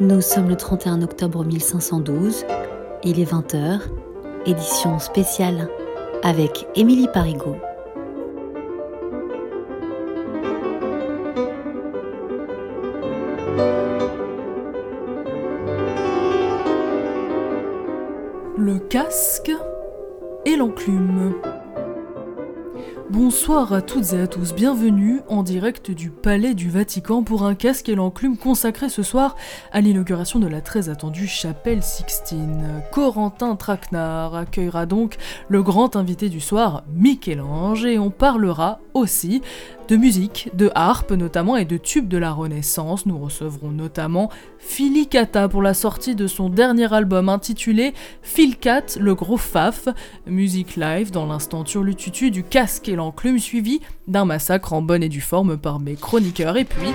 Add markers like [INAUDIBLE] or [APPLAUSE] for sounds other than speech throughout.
Nous sommes le 31 octobre 1512, il est 20h, édition spéciale avec Émilie Parigot. Le casque et l'enclume. Bonsoir à toutes et à tous, bienvenue en direct du Palais du Vatican pour un casque et l'enclume consacré ce soir à l'inauguration de la très attendue chapelle Sixtine. Corentin Traquenard accueillera donc le grand invité du soir, Michel-Ange, et on parlera aussi de musique, de harpe notamment et de tubes de la Renaissance. Nous recevrons notamment Filicata pour la sortie de son dernier album intitulé Philcat, le gros faf, musique live dans l'instant turlututu du casque et l'enclume suivi d'un massacre en bonne et due forme par mes chroniqueurs et puis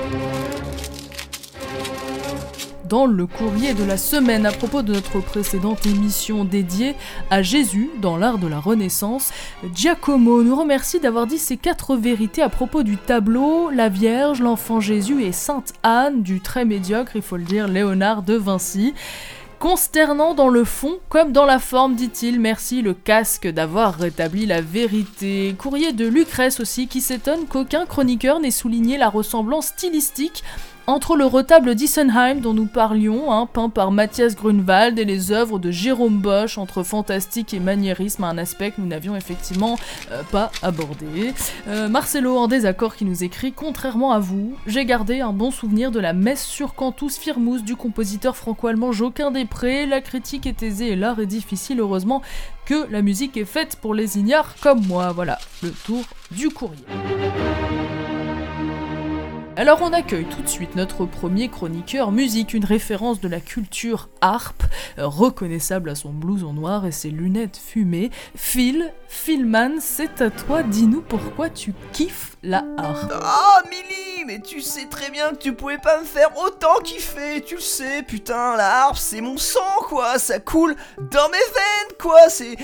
dans le courrier de la semaine à propos de notre précédente émission dédiée à Jésus dans l'art de la Renaissance. Giacomo nous remercie d'avoir dit ces quatre vérités à propos du tableau, la Vierge, l'enfant Jésus et Sainte Anne du très médiocre, il faut le dire, Léonard de Vinci. Consternant dans le fond comme dans la forme, dit-il. Merci le casque d'avoir rétabli la vérité. Courrier de Lucrèce aussi qui s'étonne qu'aucun chroniqueur n'ait souligné la ressemblance stylistique entre le retable d'Issenheim dont nous parlions, hein, peint par Matthias Grunwald, et les œuvres de Jérôme Bosch, entre fantastique et maniérisme, un aspect que nous n'avions effectivement euh, pas abordé. Euh, Marcelo en désaccord qui nous écrit Contrairement à vous, j'ai gardé un bon souvenir de la messe sur Cantus Firmus du compositeur franco-allemand Joquin Després. La critique est aisée et l'art est difficile, heureusement que la musique est faite pour les ignares comme moi. Voilà, le tour du courrier. Alors on accueille tout de suite notre premier chroniqueur musique, une référence de la culture harpe, euh, reconnaissable à son blouson noir et ses lunettes fumées. Phil, Philman, c'est à toi, dis-nous pourquoi tu kiffes la harpe. Ah, Milly, mais tu sais très bien que tu pouvais pas me faire autant kiffer, tu le sais, putain, la harpe c'est mon sang quoi, ça coule dans mes veines quoi, c'est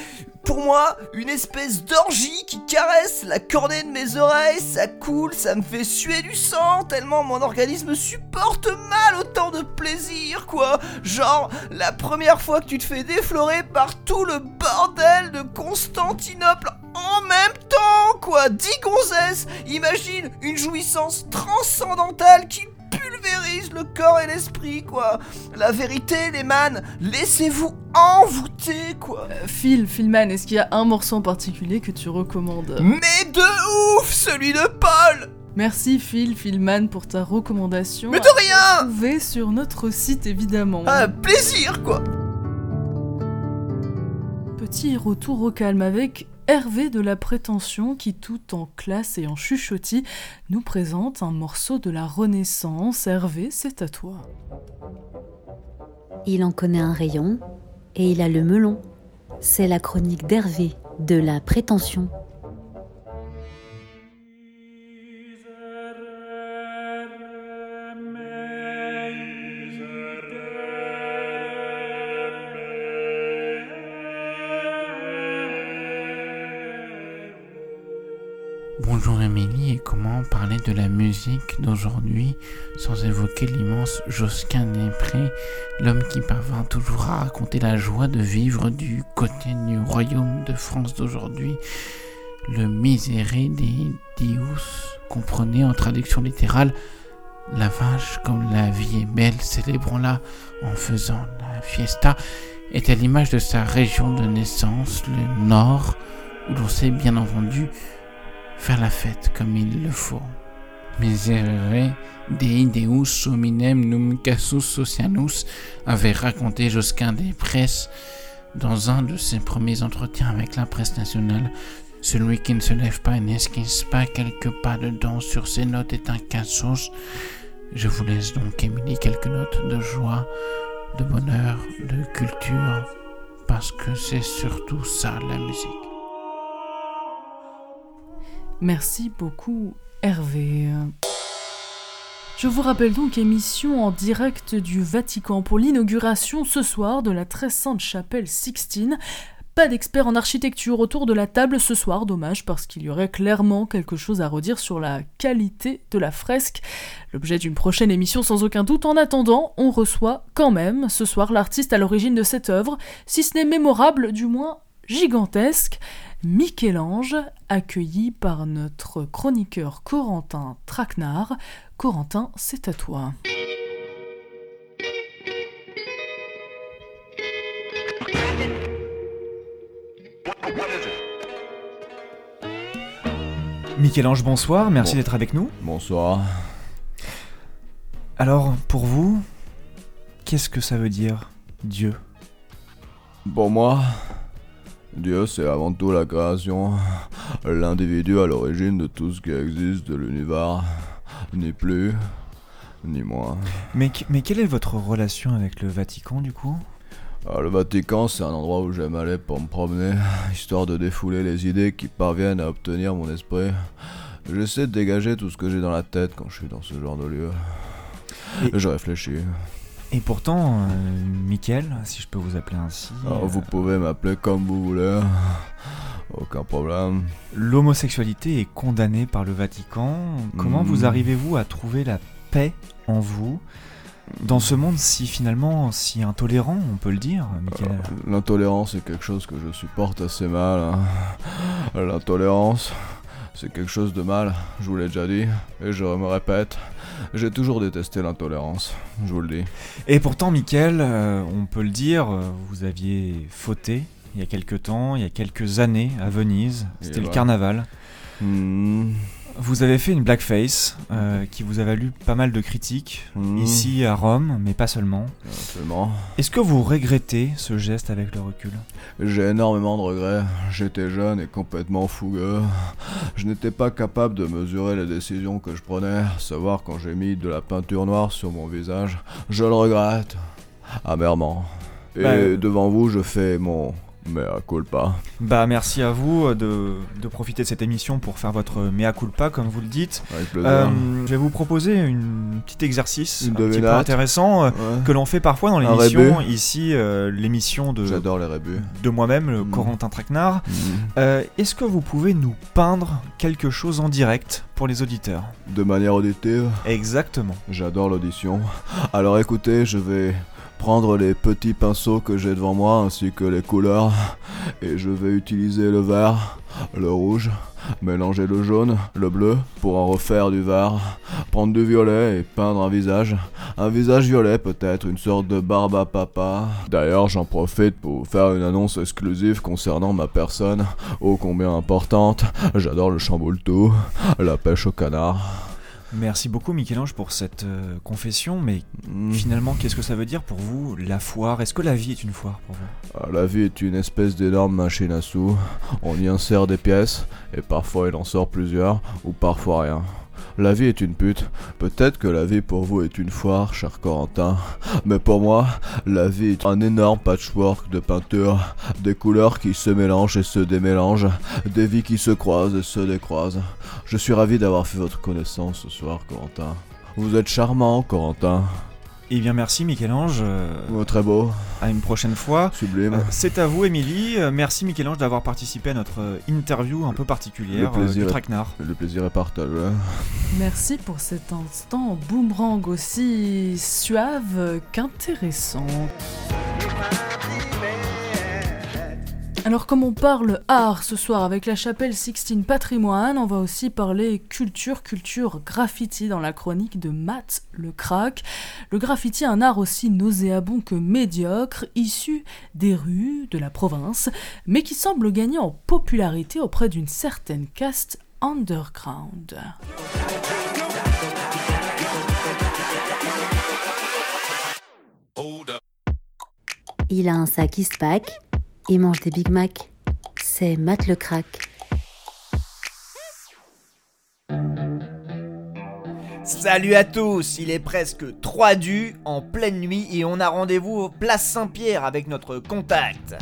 pour moi, une espèce d'orgie qui caresse la cornée de mes oreilles, ça coule, ça me fait suer du sang, tellement mon organisme supporte mal autant de plaisir, quoi. Genre, la première fois que tu te fais déflorer par tout le bordel de Constantinople en même temps, quoi. Dix gonzesses, imagine une jouissance transcendantale qui pulvérise le corps et l'esprit, quoi. La vérité, les man, laissez-vous envoûter, quoi. Euh, Phil, Philman, est-ce qu'il y a un morceau en particulier que tu recommandes Mais de ouf, celui de Paul Merci Phil, Philman, pour ta recommandation. Mais de rien Trouvez sur notre site évidemment. Un plaisir, quoi Petit retour au calme avec Hervé de la Prétention qui, tout en classe et en chuchotis, nous présente un morceau de la Renaissance. Hervé, c'est à toi. Il en connaît un rayon et il a le melon. C'est la chronique d'Hervé de la Prétention. De la musique d'aujourd'hui sans évoquer l'immense Josquin Després, l'homme qui parvint toujours à raconter la joie de vivre du côté du royaume de France d'aujourd'hui, le miséré des Dius, comprenez en traduction littérale la vache comme la vie est belle, célébrons-la en faisant la fiesta, est à l'image de sa région de naissance, le nord, où l'on sait bien entendu faire la fête comme il le faut. Miserere Dei Deus hominem num casus oceanus avait raconté Josquin des Presses dans un de ses premiers entretiens avec la presse nationale. Celui qui ne se lève pas et n'esquisse pas quelques pas de danse sur ses notes est un cassos. Je vous laisse donc, Émilie, quelques notes de joie, de bonheur, de culture, parce que c'est surtout ça la musique. Merci beaucoup Hervé. Je vous rappelle donc émission en direct du Vatican pour l'inauguration ce soir de la très sainte chapelle Sixtine. pas d'experts en architecture autour de la table ce soir, dommage parce qu'il y aurait clairement quelque chose à redire sur la qualité de la fresque. L'objet d'une prochaine émission sans aucun doute. En attendant, on reçoit quand même ce soir l'artiste à l'origine de cette œuvre, si ce n'est mémorable, du moins gigantesque. Michel-Ange, accueilli par notre chroniqueur Corentin Traquenard. Corentin, c'est à toi. Michel-Ange, bonsoir, merci Bon. d'être avec nous. Bonsoir. Alors, pour vous, qu'est-ce que ça veut dire Dieu? Pour moi, Dieu c'est avant tout la création, l'individu à l'origine de tout ce qui existe de l'univers, ni plus, ni moins. mais, mais quelle est votre relation avec le Vatican du coup? Ah, le Vatican c'est un endroit où j'aime aller pour me promener, histoire de défouler les idées qui parviennent à obtenir mon esprit. J'essaie de dégager tout ce que j'ai dans la tête quand je suis dans ce genre de lieu. Et- Je réfléchis. Et pourtant, euh, Michael, si je peux vous appeler ainsi, Ah, euh, vous pouvez m'appeler comme vous voulez. Aucun problème. l'homosexualité est condamnée par le Vatican. Comment Hmm. vous arrivez-vous à trouver la paix en vous dans ce monde si finalement si intolérant, on peut le dire, Michael? Euh, L'intolérance est quelque chose que je supporte assez mal. hein. L'intolérance, c'est quelque chose de mal, je vous l'ai déjà dit, et je me répète, j'ai toujours détesté l'intolérance, je vous le dis. Et pourtant, Michael, euh, on peut le dire, euh, vous aviez fauté il y a quelques temps, il y a quelques années à Venise. C'était le carnaval. Hmm, Vous avez fait une blackface euh, qui vous a valu pas mal de critiques hmm, ici à Rome, mais pas seulement. Absolument. Est-ce que vous regrettez ce geste avec le recul? J'ai énormément de regrets. J'étais jeune et complètement fougueux. Je n'étais pas capable de mesurer les décisions que je prenais, savoir quand j'ai mis de la peinture noire sur mon visage. Je le regrette. Amèrement. Et Bah, euh, devant vous, je fais mon mea culpa. Bah merci à vous euh, de, de profiter de cette émission pour faire votre mea culpa, comme vous le dites. Avec plaisir. Euh, je vais vous proposer une petit exercice Une un petit peu intéressant euh, Ouais. que l'on fait parfois dans Un l'émission. Ici, euh, l'émission de, J'adore les rébus. de moi-même, le Mm. Corentin Traquenard. Mm. Euh, Est-ce que vous pouvez nous peindre quelque chose en direct pour les auditeurs? De manière auditive, Exactement. j'adore l'audition. Alors écoutez, je vais prendre les petits pinceaux que j'ai devant moi ainsi que les couleurs et je vais utiliser le vert, le rouge, mélanger le jaune, le bleu pour en refaire du vert, prendre du violet et peindre un visage. Un visage violet peut-être, une sorte de barbe à papa. D'ailleurs, j'en profite pour faire une annonce exclusive concernant ma personne, ô combien importante. J'adore le chamboule-tout, la pêche au canard. Merci beaucoup, Michel-Ange, pour cette euh, confession. Mais Mm. finalement, qu'est-ce que ça veut dire pour vous, la foire? Est-ce que la vie est une foire pour vous? Ah, La vie est une espèce d'énorme machine à sous. On y insère des pièces, et parfois il en sort plusieurs, ou parfois rien. La vie est une pute. Peut-être que la vie pour vous est une foire, cher Corentin. Mais pour moi, la vie est un énorme patchwork de peinture, des couleurs qui se mélangent et se démélangent, des vies qui se croisent et se décroisent. Je suis ravi d'avoir fait votre connaissance ce soir, Corentin. Vous êtes charmant, Corentin. Eh bien, merci, Michel-Ange. euh, Oh, Très beau, à une prochaine fois. sublime. Euh, C'est à vous, Émilie. Euh, Merci, Michel-Ange, d'avoir participé à notre interview un peu particulière Le plaisir euh, du est- Traquenard. Le plaisir est partagé. Merci pour cet instant boomerang aussi suave qu'intéressant. Alors comme on parle art ce soir avec la chapelle Sixtine Patrimoine, on va aussi parler culture, culture graffiti dans la chronique de Matt le crack. Le graffiti, un art aussi nauséabond que médiocre, issu des rues de la province, mais qui semble gagner en popularité auprès d'une certaine caste underground. Il a un sac Eastpak et mange des Big Mac. C'est Matt le crack. Salut à tous, il est presque 3 du en pleine nuit et on a rendez-vous au Place Saint-Pierre avec notre contact.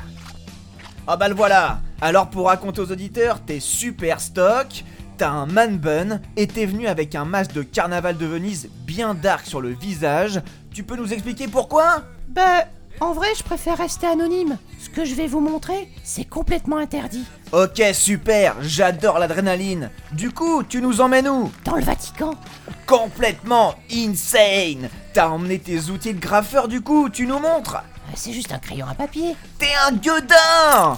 Ah bah le voilà Alors pour raconter aux auditeurs, t'es super stock, t'as un man bun et t'es venu avec un masque de carnaval de Venise bien dark sur le visage. Tu peux nous expliquer pourquoi? Bah, En vrai, je préfère rester anonyme. Ce que je vais vous montrer, c'est complètement interdit. Ok, super, j'adore l'adrénaline. Du coup, tu nous emmènes où? Dans le Vatican, Complètement insane T'as emmené tes outils de graffeur du coup, tu nous montres? Euh, c'est juste un crayon à papier. T'es un gueudin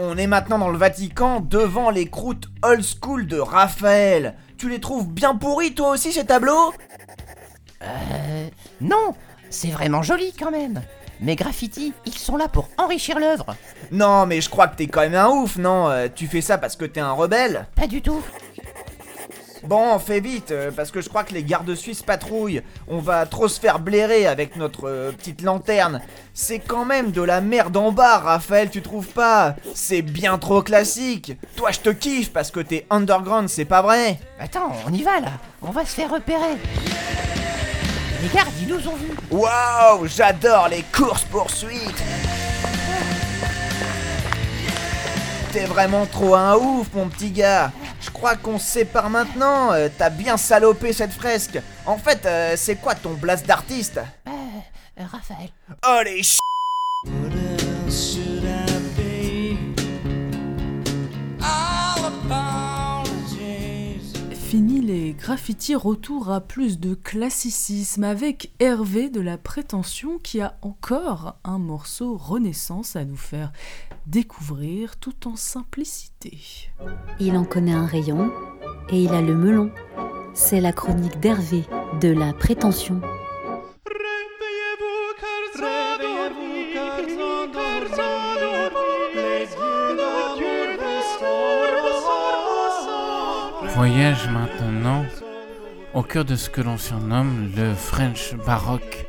On est maintenant dans le Vatican devant les croûtes old school de Raphaël. Tu les trouves bien pourris toi aussi ces tableaux? Euh. Non, c'est vraiment joli quand même. Mes graffitis, ils sont là pour enrichir l'œuvre. Non mais je crois que t'es quand même un ouf, non? Euh, Tu fais ça parce que t'es un rebelle? Pas du tout. Bon, fais vite, euh, parce que je crois que les gardes suisses patrouillent. On va trop se faire blairer avec notre euh, petite lanterne. C'est quand même de la merde en bas, Raphaël, tu trouves pas? C'est bien trop classique. Toi, je te kiffe parce que t'es underground, c'est pas vrai Attends, on y va là. On va se faire repérer. Les gardes, ils nous ont vus. Waouh, j'adore les courses poursuites. T'es vraiment trop un ouf, mon petit gars. Je crois qu'on se sépare maintenant. euh, T'as bien salopé cette fresque. En fait, euh, c'est quoi ton blast d'artiste? Euh, euh, Raphaël. Oh les ch... Graffitis, retour à plus de classicisme avec Hervé de la Prétention qui a encore un morceau Renaissance à nous faire découvrir tout en simplicité. Il en connaît un rayon et il a le melon. C'est la chronique d'Hervé de la prétention. Voyage maintenant au cœur de ce que l'on surnomme le French baroque,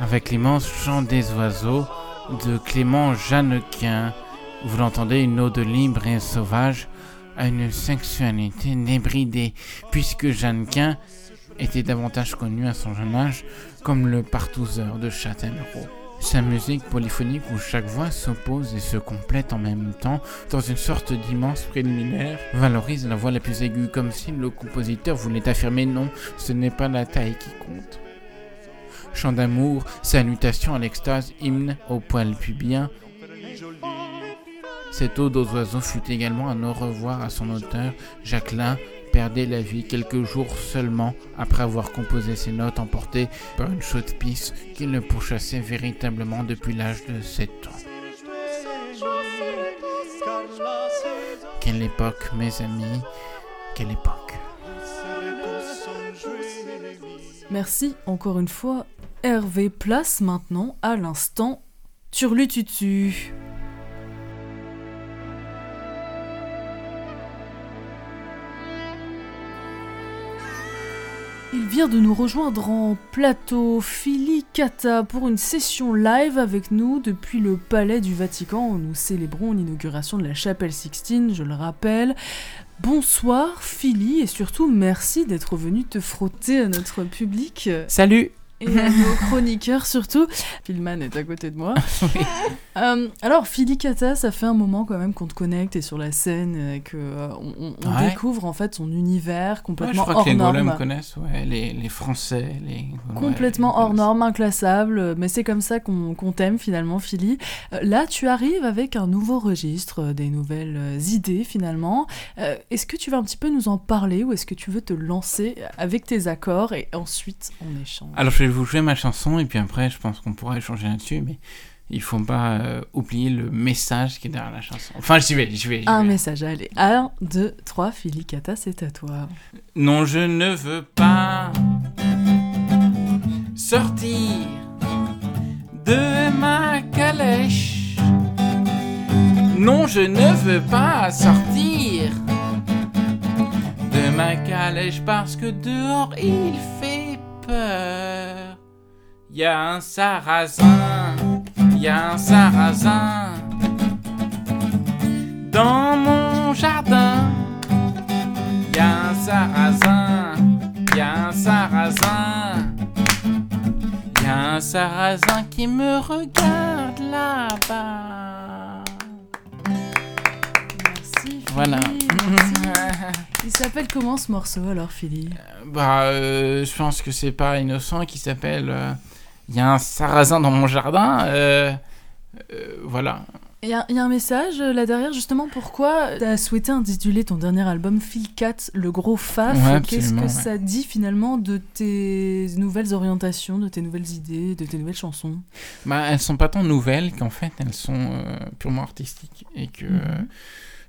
avec l'immense chant des oiseaux de Clément Jeannequin. Vous l'entendez, une ode libre et sauvage à une sexualité débridée, puisque Jeannequin était davantage connu à son jeune âge comme le partouzeur de Châtellerault. Sa musique polyphonique où chaque voix s'oppose et se complète en même temps dans une sorte d'immense préliminaire valorise la voix la plus aiguë comme si le compositeur voulait affirmer non, ce n'est pas la taille qui compte. Chant d'amour, salutation à l'extase, hymne au poil pubien. Cette ode aux oiseaux fut également un au revoir à son auteur, Jacqueline, perdait la vie quelques jours seulement après avoir composé ses notes emportées par une chaude pisse qu'il le pourchassait véritablement depuis l'âge de 7 ans. Quelle époque, mes amis, quelle époque. Merci encore une fois Hervé. Place maintenant à l'instant Turlututu. Vient de nous rejoindre en plateau. Philly pour une session live avec nous. Depuis le Palais du Vatican où nous célébrons l'inauguration de la chapelle Sixtine, je le rappelle. Bonsoir Philly et surtout merci d'être venu te frotter à notre public. Salut et à nos chroniqueurs surtout. Philman est à côté de moi. [LAUGHS] Euh, alors, Philly Kata, ça fait un moment quand même qu'on te connecte et sur la scène et que euh, on, Ouais. découvre en fait son univers Ouais, je complètement crois hors que les norme. golems connaissent, ouais, les, les Français, les... Complètement hors norme, inclassable, mais c'est comme ça qu'on qu'on t'aime finalement, Philly. Euh, là, tu arrives avec un nouveau registre, des nouvelles idées finalement. Est-ce que tu vas un petit peu nous en parler ou est-ce que tu veux te lancer avec tes accords et ensuite on échange? Alors je vais vous jouer ma chanson et puis après je pense qu'on pourra échanger là-dessus, mais il faut pas euh, oublier le message qui est derrière la chanson. Enfin j'y vais, j'y vais. j'y Un vais. message, allez. 1, 2, 3, Philly Kata, c'est à toi. Non, je ne veux pas sortir de ma calèche. Non, je ne veux pas sortir de ma calèche parce que dehors il fait peur. Y a un sarrasin, y a un sarrasin dans mon jardin. Y a un sarrasin, y a un sarrasin, y a un sarrasin qui me regarde là-bas. Merci Voilà. Il s'appelle comment ce morceau alors, Philippe Bah, euh, je pense que c'est pas innocent qui s'appelle. euh, Il y a un sarrasin dans mon jardin. euh, euh, voilà. Il y, a il y a un message euh, là derrière, justement, pourquoi tu as souhaité intituler ton dernier album Phil Cat, le gros faf Ouais, Qu'est-ce que ouais. ça dit finalement de tes nouvelles orientations, de tes nouvelles idées, de tes nouvelles chansons? Bah, elles sont pas tant nouvelles qu'en fait elles sont euh, purement artistiques et que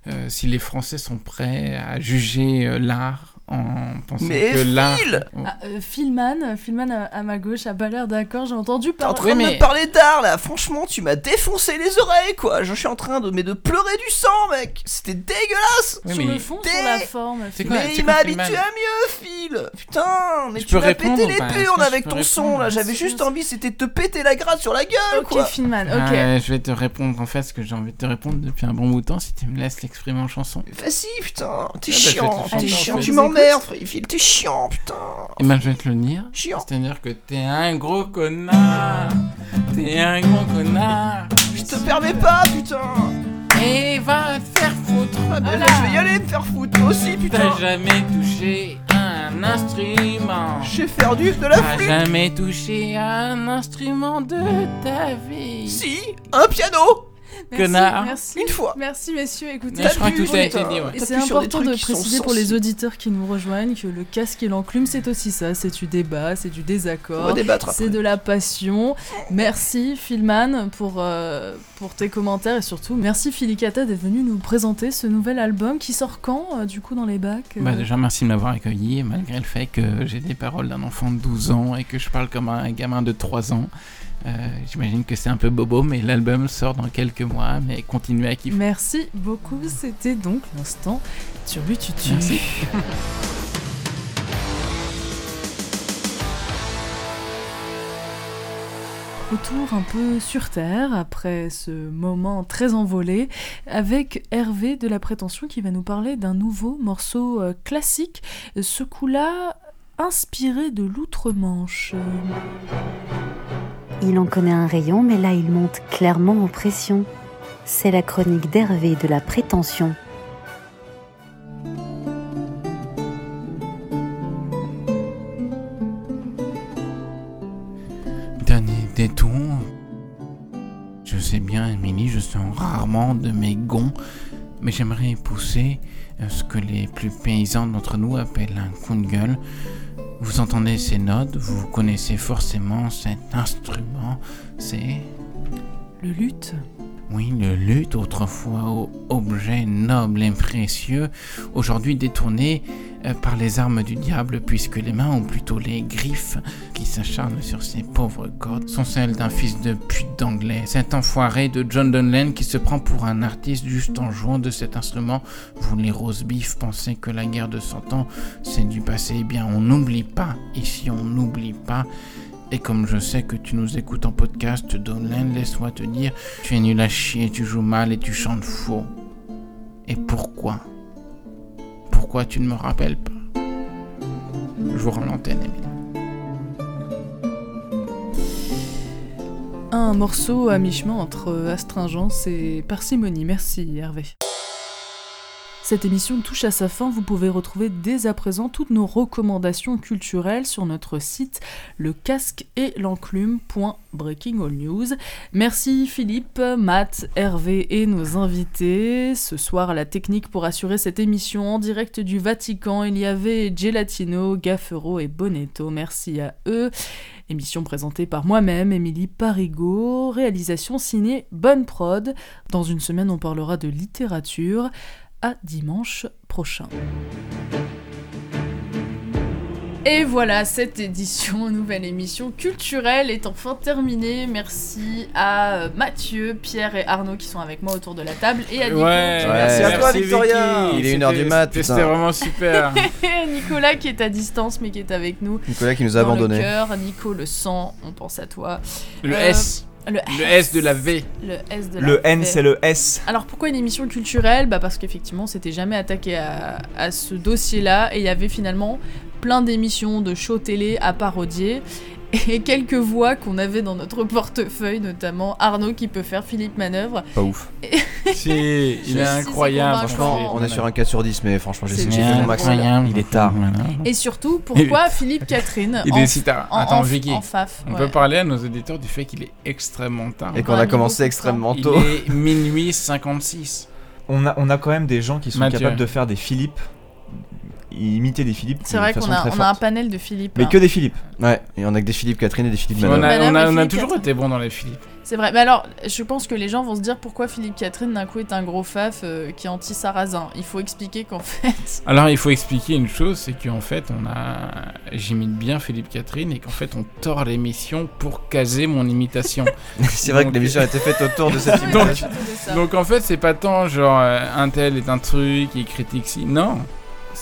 Mhm. si les Français sont prêts à juger l'art en pensant Mais que l'art. Phil Ah, euh, Philman, Philman à, à ma gauche a pas l'air d'accord, j'ai entendu T'es en train Oui, de mais- me parler d'art là, franchement, tu m'as défoncé les oreilles quoi. Je suis en train de, mais de pleurer du sang, mec. C'était dégueulasse. Oui, sur mais le fond, T'es- sur la forme. Quoi, mais il m'a habitué à mieux, Phil. Putain, mais Je tu peux m'as pété répondre les que je avec ton son là. J'avais juste envie, c'était de te péter la gratte sur la gueule Ok, quoi. Philman, ok. Ouais, je vais te répondre en fait ce que j'ai envie de te répondre depuis un bon bout de temps si tu me laisses l'exprimer en chanson. Vas-y, putain, t'es Ah, bah, chiant, t'es chiant, tu vous m'emmerdes, Phil, t'es chiant, putain. Et ben je vais te le dire. Chiant. C'est-à-dire que t'es un gros connard. T'es un gros connard. Je te permets pas, putain. Et va te faire foutre. Ah, là, je vais y aller me faire foutre, aussi, putain. T'as jamais touché un instrument. Je sais faire du de la T'as flûte. jamais touché un instrument de ta vie. Si, un piano. Merci, Connard. merci. Une fois. Merci messieurs, écoutez. Je crois que tout a été dit, ouais. Et c'est important de préciser pour les auditeurs qui nous rejoignent que le casque et l'enclume, c'est aussi ça, c'est du débat, c'est du On va désaccord, débattre c'est de la passion. Merci Philman pour, euh, pour tes commentaires et surtout merci Philicata d'être venu nous présenter ce nouvel album qui sort quand euh, du coup dans les bacs euh Bah déjà merci de m'avoir accueilli malgré le fait que j'ai des paroles d'un enfant de 12 ans et que je parle comme un gamin de 3 ans. Euh, J'imagine que c'est un peu bobo mais l'album sort dans quelques mois mais continuez à kiffer. Merci beaucoup, c'était donc l'instant Turbututu. Merci. [LAUGHS] Retour un peu sur Terre après ce moment très envolé avec Hervé de la Prétention qui va nous parler d'un nouveau morceau euh, classique, ce coup-là inspiré de l'outre-Manche. Il en connaît un rayon, mais là il monte clairement en pression. C'est la chronique d'Hervé de la prétention. Dernier détour. Je sais bien, Émilie, je sens rarement de mes gonds, mais j'aimerais pousser ce que les plus paysans d'entre nous appellent un coup de gueule. Vous entendez ces notes, vous connaissez forcément cet instrument, c'est... Le luth Oui, le luth, autrefois objet noble et précieux, aujourd'hui détourné euh, par les armes du diable, puisque les mains, ou plutôt les griffes, qui s'acharnent sur ces pauvres cordes, sont celles d'un fils de pute d'anglais. Cet enfoiré de John Donlan qui se prend pour un artiste juste en jouant de cet instrument. Vous, les rose beef, pensez que la guerre de 100 ans, c'est du passé. Eh bien, on n'oublie pas. Ici, on n'oublie pas. Et comme je sais que tu nous écoutes en podcast, Donlan, laisse-moi te dire, tu es nul à chier, tu joues mal et tu chantes faux. Et pourquoi? Pourquoi tu ne me rappelles pas? Je vous rends l'antenne. Un morceau à mi-chemin entre astringence et parcimonie. Merci Hervé. Cette émission touche à sa fin. Vous pouvez retrouver dès à présent toutes nos recommandations culturelles sur notre site le casque et l'enclume.breaking news. Merci Philippe, Matt, Hervé et nos invités. Ce soir la technique pour assurer cette émission en direct du Vatican, il y avait Gelatino, Gaffero et Bonetto. Merci à eux. Émission présentée par moi-même, Émilie Parigot, réalisation signée Bonne Prod. Dans une semaine, on parlera de littérature. À dimanche prochain. Et voilà, cette édition, [LAUGHS] nouvelle émission culturelle est enfin terminée. Merci à euh, Mathieu, Pierre et Arnaud qui sont avec moi autour de la table et à Nico, Merci à toi, Victoria. Vicky. Il est une heure du C'était- mat, c'était- vraiment super. [LAUGHS] Nicolas qui est à distance mais qui est avec nous. Nicolas qui nous a abandonnés. cœur. Nico, le sang, on pense à toi. Le Euh, S. Le, Le S de la V. Le S de la Le N, c'est le S. Alors pourquoi une émission culturelle? Bah Parce qu'effectivement, on s'était jamais attaqué à, à ce dossier-là et il y avait finalement plein d'émissions de shows télé à parodier. Et quelques voix qu'on avait dans notre portefeuille, notamment Arnaud qui peut faire Philippe Manœuvre. Pas ouf. [LAUGHS] Si, il est si, incroyable. Franchement, on est sur un 4 sur 10, mais franchement, j'ai fait mon max. Il est tard. Et surtout, pourquoi Philippe Catherine Il est si tard. en- Attends, en- Vicky. en faf On peut parler à nos auditeurs du fait qu'il est extrêmement tard. Et qu'on On a commencé de extrêmement Il tôt. est minuit 56. On a, on a quand même des gens qui sont Mathieu. capables de faire des Philippe, imiter des Philippe. C'est vrai qu'on a, on a un panel de Philippe. Mais hein. que des Philippe. Ouais, et on a que des Philippe Catherine et des Philippe On Manœuvre. a, Madame on a- on a toujours Catherine. été bons dans les Philippe. C'est vrai, mais alors, je pense que les gens vont se dire pourquoi Philippe Catherine d'un coup est un gros faf euh, qui est anti-sarrasin. Il faut expliquer qu'en [LAUGHS] fait. Alors il faut expliquer une chose, c'est qu'en fait on a, j'imite bien Philippe Catherine et qu'en fait on tord l'émission pour caser mon imitation. [LAUGHS] C'est vrai que l'émission a été faite autour de cette [LAUGHS] Ouais, Donc-. Donc en fait c'est pas tant genre euh, un tel est un truc, il critique si, non.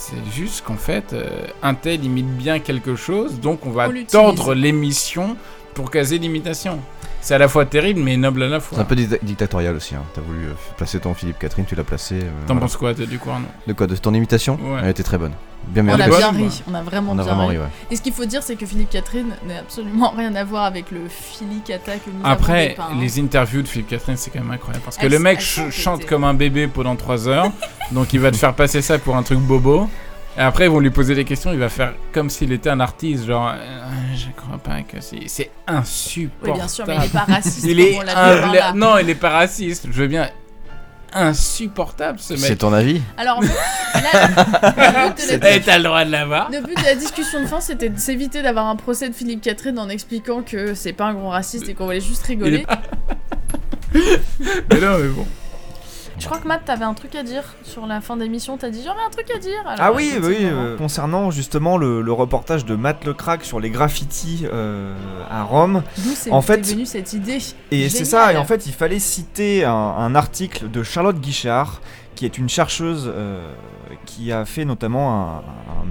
C'est juste qu'en fait euh, un tel imite bien quelque chose, donc on va On tordre l'émission pour caser l'imitation. C'est à la fois terrible mais noble à la C'est fois. un peu dicta- dictatorial aussi. Hein. T'as voulu euh, placer ton Philippe Catherine, tu l'as placé. euh, T'en voilà. penses quoi toi, du coup Arnaud De quoi De ton imitation Ouais. Elle était très bonne. Bien on a bien ri, on a vraiment On a bien vraiment ri. ri, ouais. Et ce qu'il faut dire, c'est que Philippe Catherine n'a absolument rien à voir avec le filicata que nous avons Après, hein. les interviews de Philippe Catherine, c'est quand même incroyable. Parce que le mec ch- chante comme un bébé pendant 3 heures. [LAUGHS] donc il va te faire passer ça pour un truc bobo. Et après, ils vont lui poser des questions. Il va faire comme s'il était un artiste. Genre, euh, je crois pas que c'est. C'est insupportable. Oui, bien sûr, mais il est pas raciste. Il est un-. Non, il est pas raciste. Je veux bien. Insupportable ce C'est mec. ton avis? Alors, en fait, là, le but de la- Eh, t'as le droit de l'avoir. Le but de la discussion de fin, c'était de s'éviter d'avoir un procès de Philippe Catherine en expliquant que c'est pas un gros raciste et qu'on voulait juste rigoler. [LAUGHS] Mais non, mais bon. Je crois que Matt, t'avais un truc à dire sur la fin d'émission. T'as dit j'aurais un truc à dire. Alors, Ah oui, oui, le euh, concernant justement le, le reportage de Matt Lecrac sur les graffitis euh, à Rome. D'où c'est en fait- venu cette idée Et c'est ça, et en fait, il fallait citer un, un article de Charlotte Guichard, qui est une chercheuse euh, qui a fait notamment un,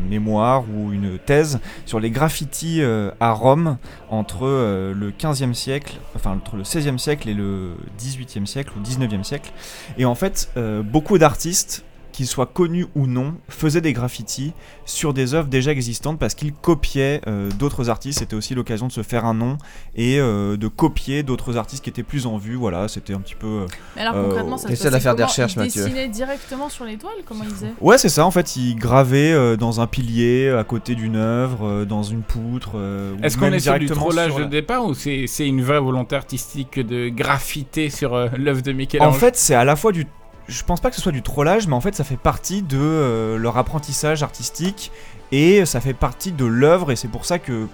mémoire ou une thèse sur les graffitis euh, à Rome entre euh, le 15e siècle, enfin entre le 16e siècle et le 18e siècle ou 19e siècle. Et en fait, euh, beaucoup d'artistes qu'ils soient connus ou non, faisaient des graffitis sur des œuvres déjà existantes parce qu'ils copiaient euh, d'autres artistes. C'était aussi l'occasion de se faire un nom et euh, de copier d'autres artistes qui étaient plus en vue. Voilà, c'était un petit peu. euh, Mais alors Euh, concrètement, ça se de passait faire des comment recherches, Ils Mathieu. dessinaient directement sur l'étoile Comment ils faisaient Ouais, c'est ça. En fait, ils gravaient euh, dans un pilier à côté d'une œuvre, euh, dans une poutre. euh, ou Est-ce qu'on est sur du directement trollage sur de la- départ ou c'est c'est une vraie volonté artistique de graffiter sur euh, l'œuvre de En Michel-Ange fait, c'est à la fois du. Je pense pas que ce soit du trollage, mais en fait, ça fait partie de euh, leur apprentissage artistique et ça fait partie de l'œuvre. Et c'est pour ça que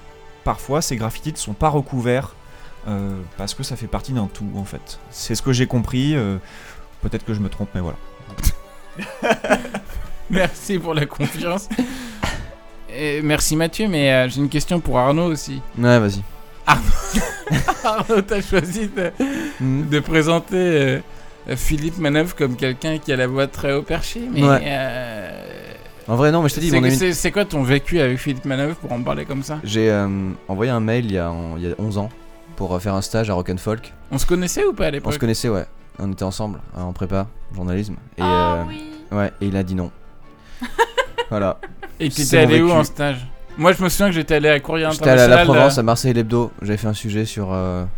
parfois ces graffitis ne sont pas recouverts euh, parce que ça fait partie d'un tout en fait. C'est ce que j'ai compris. euh, Peut-être que je me trompe, mais voilà. [LAUGHS] Merci pour la confiance. Et merci Mathieu, mais euh, j'ai une question pour Arnaud aussi. Ouais, vas-y. Arnaud, [LAUGHS] t'as choisi de, de présenter euh, Philippe Manœuvre comme quelqu'un qui a la voix très haut perché, mais Ouais. euh, En vrai, non, mais je te dis, c'est- quoi ton vécu avec Philippe Manœuvre pour en parler comme ça? J'ai euh, envoyé un mail il y, a, en- il y a 11 ans pour euh, faire un stage à Rock'n'Folk. On se connaissait ou pas à On se l'époque connaissait, ouais. On était ensemble euh, en prépa, journalisme. Et, Ah euh, oui ouais, et il a dit non. [LAUGHS] voilà. Et t'étais mon allé où en stage? Moi je me souviens que j'étais allé à Courrier J'étais allé à la Provence, euh, à Marseille Lebdo. J'avais fait un sujet sur euh, T'es-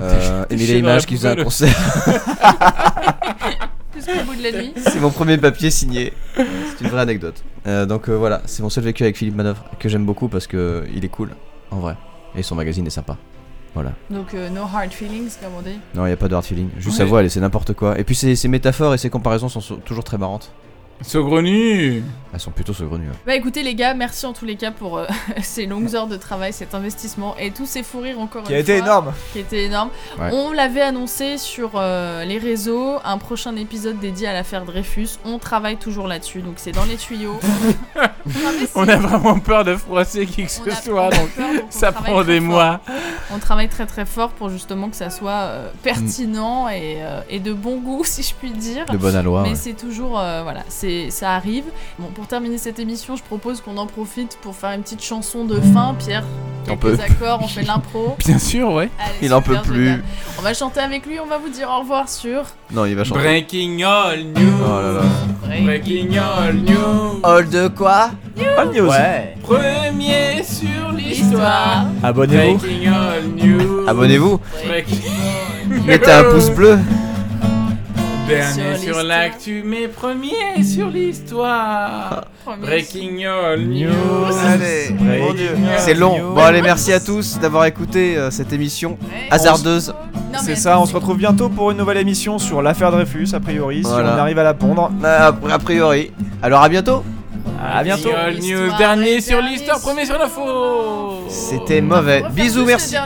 euh, Émile Images qui faisait un concert. Jusqu'au bout de la nuit. c'est mon premier papier signé. C'est une vraie anecdote. Euh, donc euh, voilà, c'est mon seul vécu avec Philippe Manœuvre que j'aime beaucoup parce que il est cool, en vrai. Et son magazine est sympa. Voilà. Donc, euh, no hard feelings, comme on dit. Non, il n'y a pas de hard feeling. Juste sa voix, elle, c'est n'importe quoi. Et puis ses, ses métaphores et ses comparaisons sont so- toujours très marrantes. Saugrenu Elles sont plutôt saugrenues. ouais. Bah écoutez les gars, merci en tous les cas pour euh, [LAUGHS] ces longues heures de travail, cet investissement et tous ces fous rires encore Qui une a été fois, énorme. Qui était énorme. Ouais. On l'avait annoncé sur euh, les réseaux, un prochain épisode dédié à l'affaire Dreyfus. On travaille toujours là-dessus, donc c'est dans les tuyaux. [LAUGHS] Non, mais On a vraiment peur de froisser qui que ce a- soit, on a donc peur, donc on ça travaille prend très des fort. mois. On travaille très très fort pour justement que ça soit euh, pertinent et, euh, et de bon goût, [LAUGHS] si je puis dire. De bonne aloi. Mais ouais. c'est toujours, euh, voilà, c'est, ça arrive. Bon, pour terminer cette émission, je propose qu'on en profite pour faire une petite chanson de fin. Pierre, On peut. accords, on fait de l'impro. [LAUGHS] Bien sûr, ouais. Allez, Il en peut plus. génial. On va chanter avec lui, on va vous dire au revoir sur Non, il va chanter. Breaking all news. Oh là là. Breaking all news. All de quoi? All news. Ouais. Premier sur l'histoire. l'histoire. Abonnez-vous. Breaking all news. Abonnez-vous. Breaking Mettez un pouce bleu. Dernier Sur l'actu, mais premier sur l'histoire. Premier Breaking all news. Allez, mon dieu. C'est long. Bon, allez, merci à tous d'avoir écouté euh, cette émission hasardeuse. C'est ça, on se retrouve bientôt pour une nouvelle émission sur l'affaire Dreyfus, a priori, Voilà. si on arrive à la pondre. Euh, A a priori. Alors, à bientôt. À bientôt. Breaking all news. Dernier sur l'histoire, premier sur l'info. C'était mauvais. Bisous, merci.